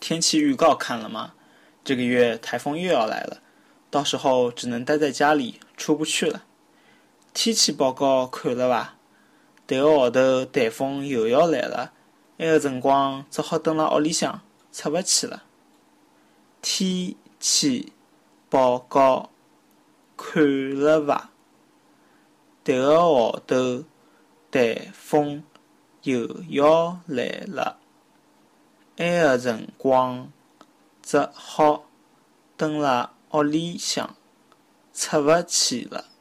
天气预告看了吗？这个月台风又要来了，到时候只能待在家里，出不去了。天气报告看了吧？迭个号头台风又要来了，埃个辰光只好蹲辣屋里向，出不去了。天气报告看了吧？迭个号头台风又要来了，埃个辰光只好蹲辣屋里向，出勿去了。